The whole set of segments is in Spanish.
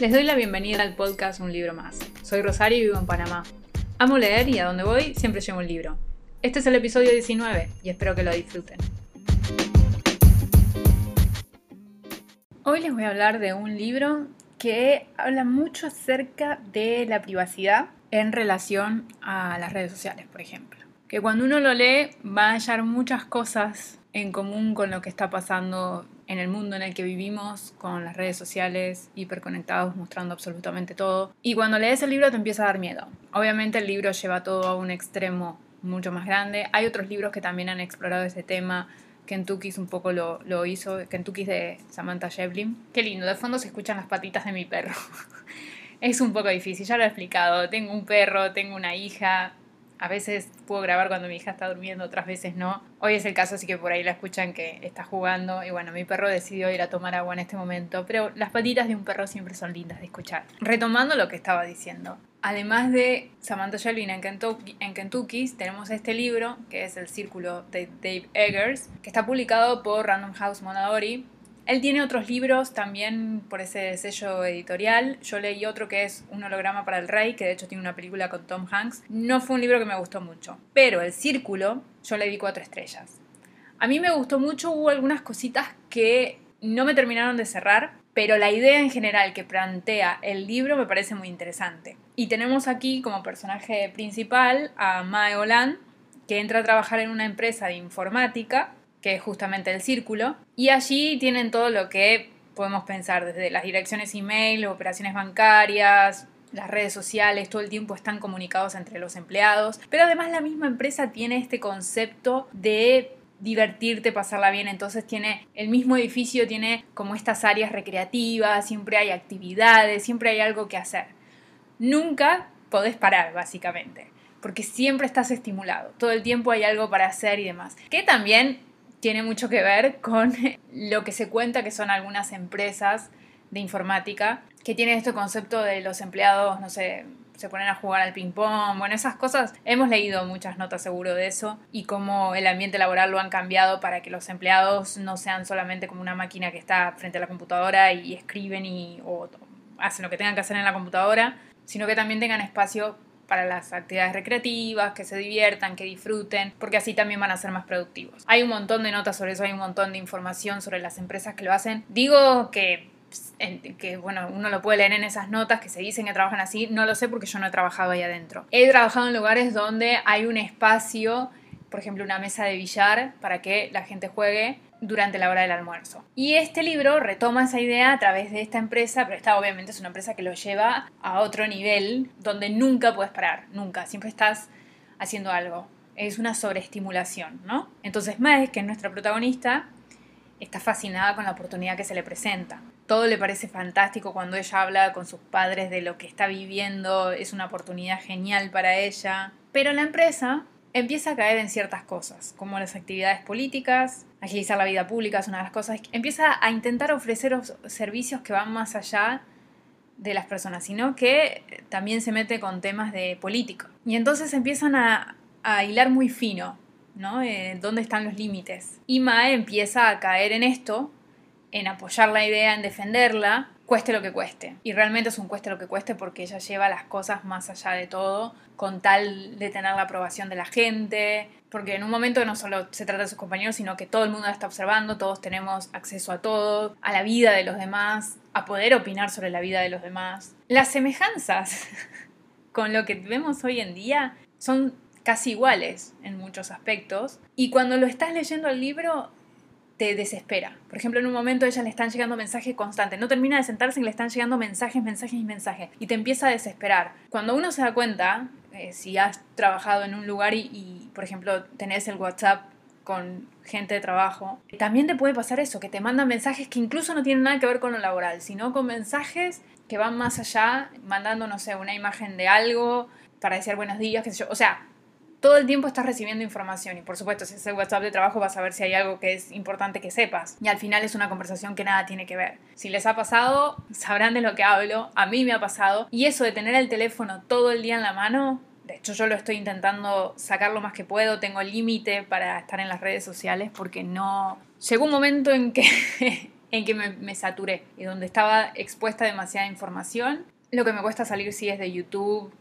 Les doy la bienvenida al podcast Un libro más. Soy Rosario y vivo en Panamá. Amo leer y a donde voy siempre llevo un libro. Este es el episodio 19 y espero que lo disfruten. Hoy les voy a hablar de un libro que habla mucho acerca de la privacidad en relación a las redes sociales, por ejemplo. Que cuando uno lo lee va a hallar muchas cosas en común con lo que está pasando en el mundo en el que vivimos, con las redes sociales hiperconectados mostrando absolutamente todo. Y cuando lees el libro te empieza a dar miedo. Obviamente el libro lleva todo a un extremo mucho más grande. Hay otros libros que también han explorado ese tema. Kentucky's un poco lo, lo hizo. Kentucky's de Samantha Shevlin. Qué lindo, de fondo se escuchan las patitas de mi perro. es un poco difícil, ya lo he explicado. Tengo un perro, tengo una hija, a veces puedo grabar cuando mi hija está durmiendo, otras veces no. Hoy es el caso, así que por ahí la escuchan que está jugando. Y bueno, mi perro decidió ir a tomar agua en este momento. Pero las patitas de un perro siempre son lindas de escuchar. Retomando lo que estaba diciendo. Además de Samantha Shelby en Kentucky, en Kentucky, tenemos este libro, que es El Círculo de Dave Eggers, que está publicado por Random House Monadori él tiene otros libros también por ese sello editorial. Yo leí otro que es Un holograma para el rey, que de hecho tiene una película con Tom Hanks. No fue un libro que me gustó mucho. Pero El Círculo, yo le di cuatro estrellas. A mí me gustó mucho, hubo algunas cositas que no me terminaron de cerrar, pero la idea en general que plantea el libro me parece muy interesante. Y tenemos aquí como personaje principal a Mae Olan, que entra a trabajar en una empresa de informática que es justamente el círculo, y allí tienen todo lo que podemos pensar, desde las direcciones email, operaciones bancarias, las redes sociales, todo el tiempo están comunicados entre los empleados, pero además la misma empresa tiene este concepto de divertirte, pasarla bien, entonces tiene el mismo edificio, tiene como estas áreas recreativas, siempre hay actividades, siempre hay algo que hacer. Nunca podés parar, básicamente, porque siempre estás estimulado, todo el tiempo hay algo para hacer y demás. Que también tiene mucho que ver con lo que se cuenta que son algunas empresas de informática que tienen este concepto de los empleados, no sé, se ponen a jugar al ping-pong, bueno, esas cosas. Hemos leído muchas notas seguro de eso y cómo el ambiente laboral lo han cambiado para que los empleados no sean solamente como una máquina que está frente a la computadora y escriben y o hacen lo que tengan que hacer en la computadora, sino que también tengan espacio para las actividades recreativas, que se diviertan, que disfruten, porque así también van a ser más productivos. Hay un montón de notas sobre eso, hay un montón de información sobre las empresas que lo hacen. Digo que que bueno, uno lo puede leer en esas notas que se dicen que trabajan así, no lo sé porque yo no he trabajado ahí adentro. He trabajado en lugares donde hay un espacio, por ejemplo, una mesa de billar para que la gente juegue durante la hora del almuerzo. Y este libro retoma esa idea a través de esta empresa, pero esta obviamente es una empresa que lo lleva a otro nivel donde nunca puedes parar, nunca, siempre estás haciendo algo. Es una sobreestimulación, ¿no? Entonces Mae, que es nuestra protagonista, está fascinada con la oportunidad que se le presenta. Todo le parece fantástico cuando ella habla con sus padres de lo que está viviendo, es una oportunidad genial para ella. Pero la empresa empieza a caer en ciertas cosas, como las actividades políticas, agilizar la vida pública es una de las cosas, empieza a intentar ofrecer servicios que van más allá de las personas, sino que también se mete con temas de política. Y entonces empiezan a, hilar muy fino, ¿no? Eh, ¿Dónde están los límites? Y Mae empieza a caer en esto, en apoyar la idea, en defenderla, cueste lo que cueste. Y realmente es un cueste lo que cueste porque ella lleva las cosas más allá de todo, con tal de tener la aprobación de la gente, porque en un momento no solo se trata de sus compañeros, sino que todo el mundo la está observando, todos tenemos acceso a todo, a la vida de los demás, a poder opinar sobre la vida de los demás. Las semejanzas con lo que vemos hoy en día son casi iguales en muchos aspectos, y cuando lo estás leyendo el libro te desespera. Por ejemplo, en un momento a ella le están llegando mensajes constantes. No termina de sentarse y le están llegando mensajes, mensajes y mensajes. Y te empieza a desesperar. Cuando uno se da cuenta, eh, si has trabajado en un lugar y, por ejemplo, tenés el WhatsApp con gente de trabajo, también te puede pasar eso, que te mandan mensajes que incluso no tienen nada que ver con lo laboral, sino con mensajes que van más allá, mandando, no sé, una imagen de algo para decir buenos días, qué sé yo. O sea, todo el tiempo estás recibiendo información y por supuesto si es el WhatsApp de trabajo vas a ver si hay algo que es importante que sepas. Y al final es una conversación que nada tiene que ver. Si les ha pasado, sabrán de lo que hablo, a mí me ha pasado. Y eso de tener el teléfono todo el día en la mano, de hecho yo lo estoy intentando sacar lo más que puedo, tengo límite para estar en las redes sociales porque no... Llegó un momento en que en que me, saturé y donde estaba expuesta demasiada información. Lo que me cuesta salir sí es de YouTube,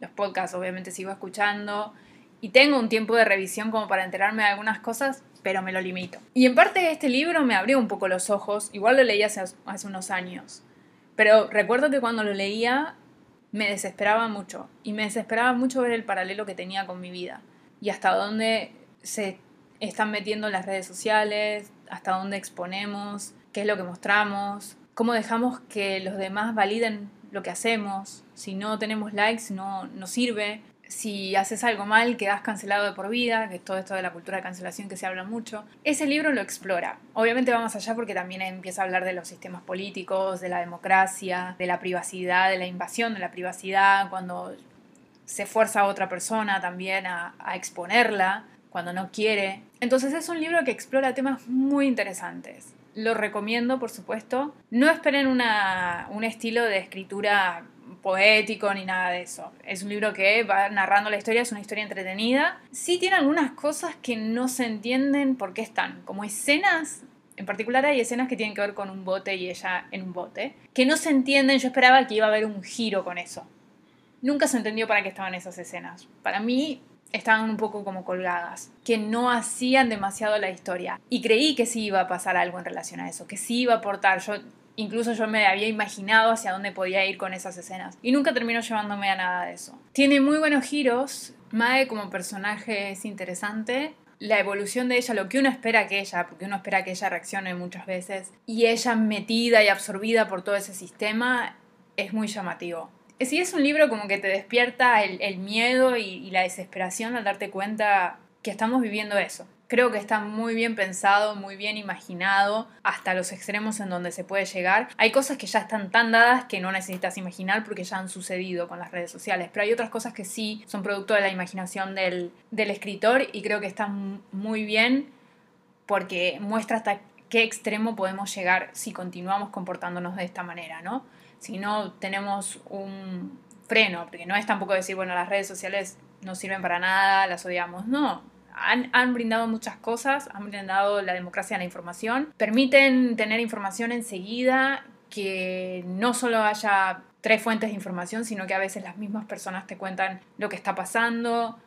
los podcasts obviamente sigo escuchando y tengo un tiempo de revisión como para enterarme de algunas cosas, pero me lo limito. Y en parte este libro me abrió un poco los ojos, igual lo leí hace, hace unos años, pero recuerdo que cuando lo leía me desesperaba mucho y me desesperaba mucho ver el paralelo que tenía con mi vida y hasta dónde se están metiendo las redes sociales, hasta dónde exponemos, qué es lo que mostramos, cómo dejamos que los demás validen lo que hacemos, si no tenemos likes no, no sirve, si haces algo mal quedas cancelado de por vida, que es todo esto de la cultura de cancelación que se habla mucho. Ese libro lo explora. Obviamente vamos allá porque también empieza a hablar de los sistemas políticos, de la democracia, de la privacidad, de la invasión de la privacidad, cuando se fuerza a otra persona también a, a exponerla, cuando no quiere. Entonces es un libro que explora temas muy interesantes. Lo recomiendo, por supuesto. No esperen una, un estilo de escritura poético ni nada de eso. Es un libro que va narrando la historia, es una historia entretenida. Sí tiene algunas cosas que no se entienden por qué están, como escenas en particular hay escenas que tienen que ver con un bote y ella en un bote, que no se entienden, yo esperaba que iba a haber un giro con eso. Nunca se entendió para qué estaban esas escenas. Para mí estaban un poco como colgadas, que no hacían demasiado la historia. Y creí que sí iba a pasar algo en relación a eso, que sí iba a aportar. Yo Incluso yo me había imaginado hacia dónde podía ir con esas escenas. Y nunca terminó llevándome a nada de eso. Tiene muy buenos giros. Mae como personaje es interesante. La evolución de ella, lo que uno espera que ella, porque uno espera que ella reaccione muchas veces, y ella metida y absorbida por todo ese sistema, es muy llamativo. Sí es un libro como que te despierta el, miedo y la desesperación al darte cuenta que estamos viviendo eso. Creo que está muy bien pensado, muy bien imaginado, hasta los extremos en donde se puede llegar. Hay cosas que ya están tan dadas que no necesitas imaginar porque ya han sucedido con las redes sociales, pero hay otras cosas que sí son producto de la imaginación del, escritor y creo que están muy bien porque muestra hasta qué extremo podemos llegar si continuamos comportándonos de esta manera, ¿no? Si no tenemos un freno, porque no es tampoco decir, bueno, las redes sociales no sirven para nada, las odiamos, no, han, brindado muchas cosas, han brindado la democracia de la información, permiten tener información enseguida, que no solo haya tres fuentes de información, sino que a veces las mismas personas te cuentan lo que está pasando,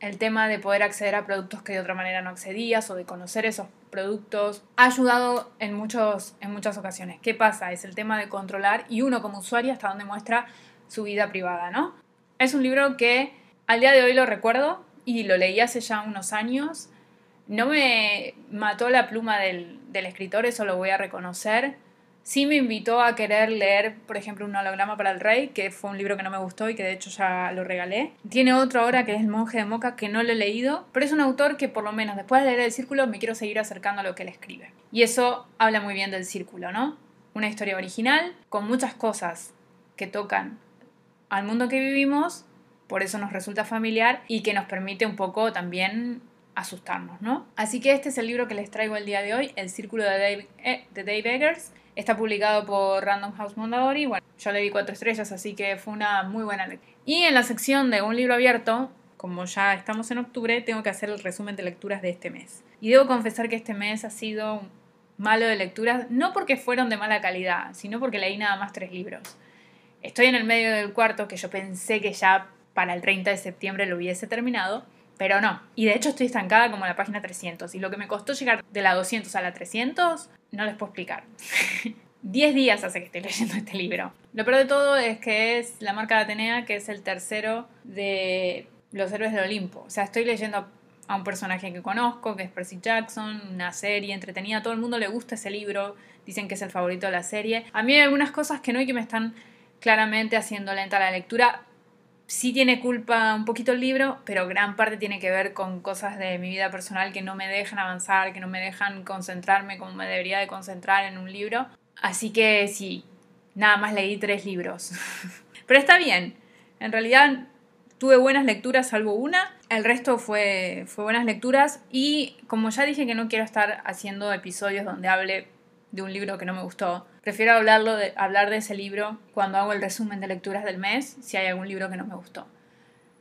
el tema de poder acceder a productos que de otra manera no accedías o de conocer esos productos ha ayudado en, muchos, en muchas ocasiones. ¿Qué pasa? Es el tema de controlar y uno como usuario hasta dónde muestra su vida privada, ¿no? Es un libro que al día de hoy lo recuerdo, y lo leí hace ya unos años. No me mató la pluma del, escritor, eso lo voy a reconocer. Sí me invitó a querer leer, por ejemplo, Un holograma para el rey, que fue un libro que no me gustó y que de hecho ya lo regalé. Tiene otro ahora que es El monje de Moca, que no lo he leído, pero es un autor que por lo menos después de leer El Círculo me quiero seguir acercando a lo que él escribe. Y eso habla muy bien del Círculo, ¿no? Una historia original con muchas cosas que tocan al mundo que vivimos por eso nos resulta familiar y que nos permite un poco también asustarnos, ¿no? Así que este es el libro que les traigo el día de hoy, El Círculo de Dave, eh, de Dave Eggers. Está publicado por Random House Mondadori. Bueno, yo le di cuatro estrellas, así que fue una muy buena lectura. Y en la sección de un libro abierto, como ya estamos en octubre, tengo que hacer el resumen de lecturas de este mes. Y debo confesar que este mes ha sido malo de lecturas, no porque fueron de mala calidad, sino porque leí nada más tres libros. Estoy en el medio del cuarto que yo pensé que ya para el 30 de septiembre lo hubiese terminado, pero no. Y de hecho estoy estancada como en la página 300. Y lo que me costó llegar de la 200 a la 300, no les puedo explicar. 10 días hace que estoy leyendo este libro. Lo peor de todo es que es la marca de Atenea, que es el tercero de Los Héroes del Olimpo. O sea, estoy leyendo a un personaje que conozco, que es Percy Jackson, una serie entretenida. Todo el mundo le gusta ese libro, dicen que es el favorito de la serie. A mí hay algunas cosas que no y que me están claramente haciendo lenta la lectura sí tiene culpa un poquito el libro, pero gran parte tiene que ver con cosas de mi vida personal que no me dejan avanzar, que no me dejan concentrarme como me debería de concentrar en un libro. Así que sí, nada más leí tres libros. pero está bien, en realidad tuve buenas lecturas salvo una, el resto fue, fue buenas lecturas y como ya dije que no quiero estar haciendo episodios donde hable de un libro que no me gustó. Prefiero hablarlo hablar de ese libro cuando hago el resumen de lecturas del mes, si hay algún libro que no me gustó.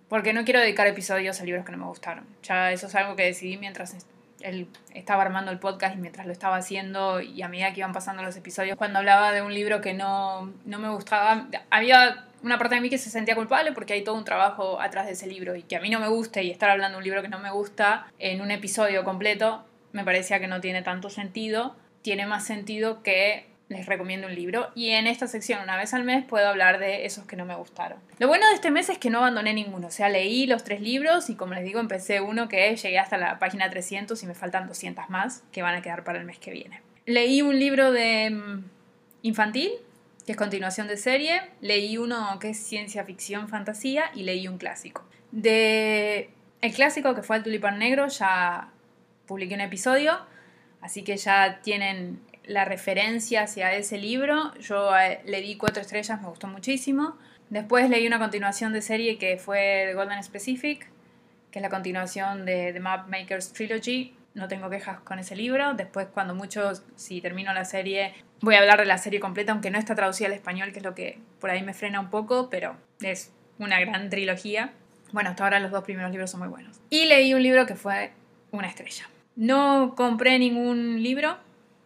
Porque no quiero dedicar episodios a libros que no me gustaron. Ya eso es algo que decidí mientras él estaba armando el podcast y mientras lo estaba haciendo y a medida que iban pasando los episodios, cuando hablaba de un libro que no, no me gustaba, había una parte de mí que se sentía culpable porque hay todo un trabajo atrás de ese libro y que a mí no me guste y estar hablando de un libro que no me gusta en un episodio completo me parecía que no tiene tanto sentido. Tiene más sentido que les recomiendo un libro y en esta sección una vez al mes puedo hablar de esos que no me gustaron. Lo bueno de este mes es que no abandoné ninguno, o sea, leí los tres libros y como les digo empecé uno que llegué hasta la página 300 y me faltan 200 más que van a quedar para el mes que viene. Leí un libro de mm, infantil, que es continuación de serie, leí uno que es ciencia ficción, fantasía y leí un clásico. De el clásico que fue el tulipán negro ya publiqué un episodio, así que ya tienen la referencia hacia ese libro. Yo eh, le di cuatro estrellas, me gustó muchísimo. Después leí una continuación de serie que fue The Golden Specific, que es la continuación de The Map Makers Trilogy. No tengo quejas con ese libro. Después, cuando mucho, si termino la serie, voy a hablar de la serie completa, aunque no está traducida al español, que es lo que por ahí me frena un poco, pero es una gran trilogía. Bueno, hasta ahora los dos primeros libros son muy buenos. Y leí un libro que fue una estrella. No compré ningún libro,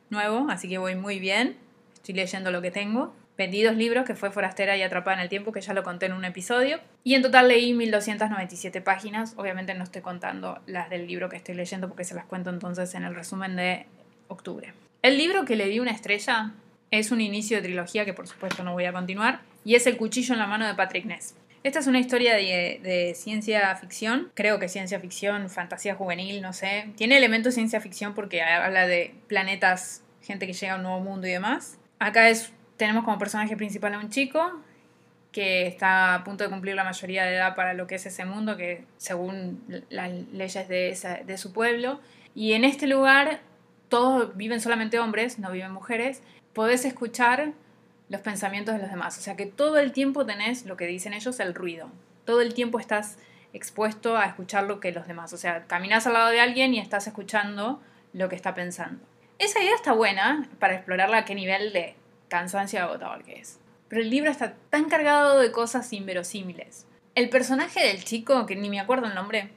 nuevo, así que voy muy bien. Estoy leyendo lo que tengo. Vendí dos libros, que fue Forastera y Atrapada en el Tiempo, que ya lo conté en un episodio. Y en total leí 1297 páginas. Obviamente no estoy contando las del libro que estoy leyendo porque se las cuento entonces en el resumen de octubre. El libro que le di una estrella es un inicio de trilogía que por supuesto no voy a continuar y es El cuchillo en la mano de Patrick Ness. Esta es una historia de, ciencia ficción, creo que ciencia ficción, fantasía juvenil, no sé. Tiene elementos de ciencia ficción porque habla de planetas, gente que llega a un nuevo mundo y demás. Acá es, tenemos como personaje principal a un chico que está a punto de cumplir la mayoría de edad para lo que es ese mundo, que según las leyes de, de su pueblo. Y en este lugar todos viven solamente hombres, no viven mujeres. Podés escuchar los pensamientos de los demás. O sea que todo el tiempo tenés lo que dicen ellos, el ruido. Todo el tiempo estás expuesto a escuchar lo que los demás. O sea, caminas al lado de alguien y estás escuchando lo que está pensando. Esa idea está buena para explorarla a qué nivel de cansancio agotador que es. Pero el libro está tan cargado de cosas inverosímiles. El personaje del chico, que ni me acuerdo el nombre,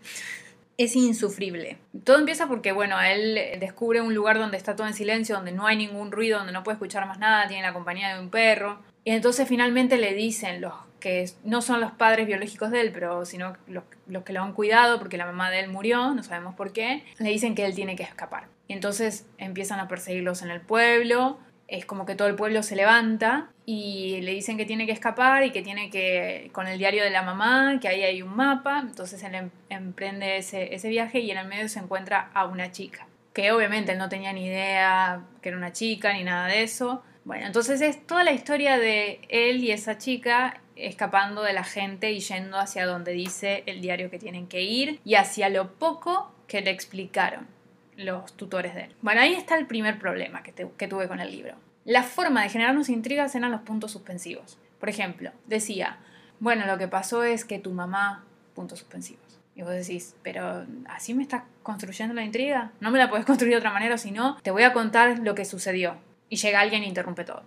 es insufrible. Todo empieza porque, bueno, él descubre un lugar donde está todo en silencio, donde no hay ningún ruido, donde no puede escuchar más nada, tiene la compañía de un perro. Y entonces finalmente le dicen los que no son los padres biológicos de él, pero sino los, los que lo han cuidado porque la mamá de él murió, no sabemos por qué, le dicen que él tiene que escapar. Y entonces empiezan a perseguirlos en el pueblo, es como que todo el pueblo se levanta y le dicen que tiene que escapar y que tiene que, con el diario de la mamá, que ahí hay un mapa, entonces él em, emprende ese, ese viaje y en el medio se encuentra a una chica, que obviamente él no tenía ni idea que era una chica ni nada de eso. Bueno, entonces es toda la historia de él y esa chica escapando de la gente y yendo hacia donde dice el diario que tienen que ir y hacia lo poco que le explicaron los tutores de él. Bueno, ahí está el primer problema que, que tuve con el libro. La forma de generarnos intrigas eran los puntos suspensivos. Por ejemplo, decía, bueno, lo que pasó es que tu mamá, puntos suspensivos. Y vos decís, pero ¿así me estás construyendo la intriga? No me la podés construir de otra manera, sino te voy a contar lo que sucedió. Y llega alguien e interrumpe todo.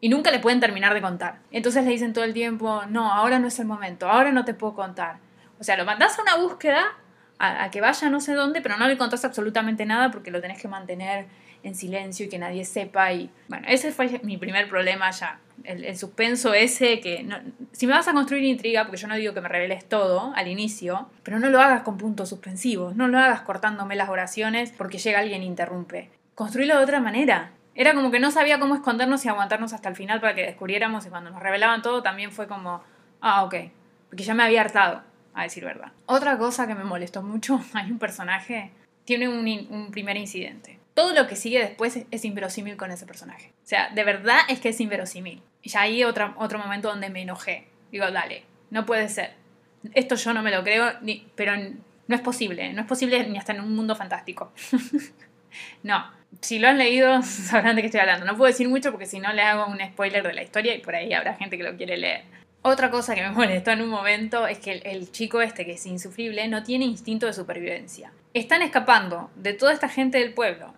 Y nunca le pueden terminar de contar. Entonces le dicen todo el tiempo, no, ahora no es el momento, ahora no te puedo contar. O sea, lo mandás a una búsqueda a, que vaya no sé dónde, pero no le contás absolutamente nada porque lo tenés que mantener en silencio y que nadie sepa. Y bueno, ese fue mi primer problema ya. El, suspenso ese que... si me vas a construir intriga, porque yo no digo que me reveles todo al inicio, pero no lo hagas con puntos suspensivos, no lo hagas cortándome las oraciones porque llega alguien e interrumpe. Construirlo de otra manera. Era como que no sabía cómo escondernos y aguantarnos hasta el final para que descubriéramos y cuando nos revelaban todo también fue como, ah, ok, porque ya me había hartado a decir verdad. Otra cosa que me molestó mucho, hay un personaje, tiene un, primer incidente. Todo lo que sigue después es, inverosímil con ese personaje. O sea, de verdad es que es inverosímil. Y ya hay otro, otro momento donde me enojé. Digo, dale, no puede ser. Esto yo no me lo creo, ni, pero no es posible. No es posible ni hasta en un mundo fantástico. no, si lo han leído sabrán de qué estoy hablando. No puedo decir mucho porque si no le hago un spoiler de la historia y por ahí habrá gente que lo quiere leer. Otra cosa que me molestó en un momento es que el, chico este, que es insufrible, no tiene instinto de supervivencia. Están escapando de toda esta gente del pueblo.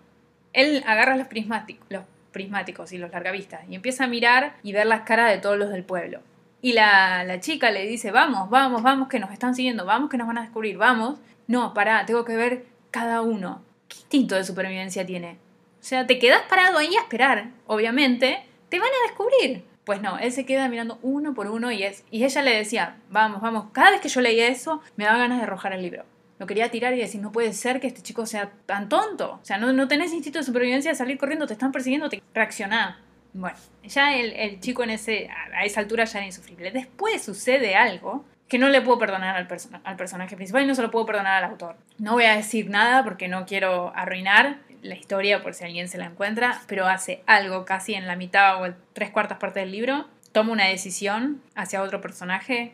Él agarra los prismáticos, los prismáticos y los largavistas y empieza a mirar y ver las caras de todos los del pueblo. Y la, la chica le dice, vamos, vamos, vamos, que nos están siguiendo, vamos, que nos van a descubrir, vamos. No, pará, tengo que ver cada uno. ¿Qué instinto de supervivencia tiene? O sea, te quedas parado ahí a esperar, obviamente, te van a descubrir. Pues no, él se queda mirando uno por uno y, es, y ella le decía, vamos, vamos, cada vez que yo leía eso me daba ganas de arrojar el libro. Lo quería tirar y decir, no puede ser que este chico sea tan tonto. O sea, no, no tenés instinto de supervivencia de salir corriendo, te están persiguiendo, te reaccioná. Bueno, ya el, el, chico en ese, a esa altura ya era insufrible. Después sucede algo que no le puedo perdonar al, al personaje principal y no se lo puedo perdonar al autor. No voy a decir nada porque no quiero arruinar la historia por si alguien se la encuentra, pero hace algo casi en la mitad o tres cuartas partes del libro, toma una decisión hacia otro personaje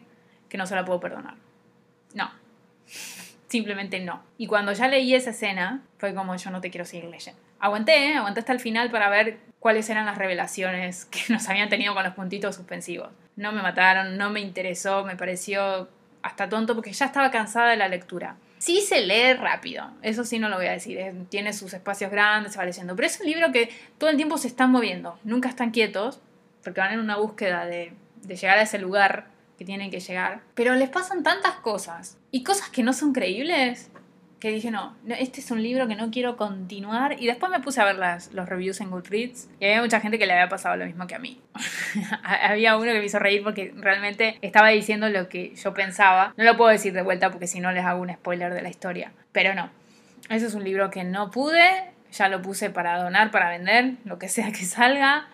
que no se la puedo perdonar. No. Simplemente no. Y cuando ya leí esa escena, fue como yo no te quiero seguir leyendo. Aguanté, ¿eh? aguanté hasta el final para ver cuáles eran las revelaciones que nos habían tenido con los puntitos suspensivos. No me mataron, no me interesó, me pareció hasta tonto porque ya estaba cansada de la lectura. Sí se lee rápido, eso sí no lo voy a decir, tiene sus espacios grandes, se va leyendo, pero es un libro que todo el tiempo se están moviendo, nunca están quietos, porque van en una búsqueda de, de llegar a ese lugar que tienen que llegar, pero les pasan tantas cosas y cosas que no son creíbles que dije, no, este es un libro que no quiero continuar. Y después me puse a ver las, los reviews en Goodreads y había mucha gente que le había pasado lo mismo que a mí. había uno que me hizo reír porque realmente estaba diciendo lo que yo pensaba. No lo puedo decir de vuelta porque si no les hago un spoiler de la historia. Pero no, ese es un libro que no pude. Ya lo puse para donar, para vender, lo que sea que salga.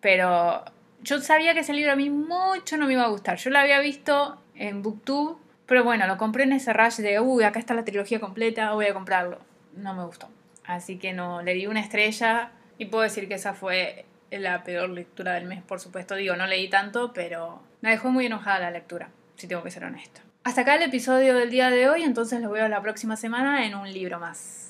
Pero yo sabía que ese libro a mí mucho no me iba a gustar. Yo lo había visto en Booktube pero bueno, lo compré en ese rush de, uy, acá está la trilogía completa, voy a comprarlo. No me gustó. Así que no, le di una estrella y puedo decir que esa fue la peor lectura del mes, por supuesto. Digo, no leí tanto, pero me dejó muy enojada la lectura, si tengo que ser honesta. Hasta acá el episodio del día de hoy, entonces lo veo la próxima semana en un libro más.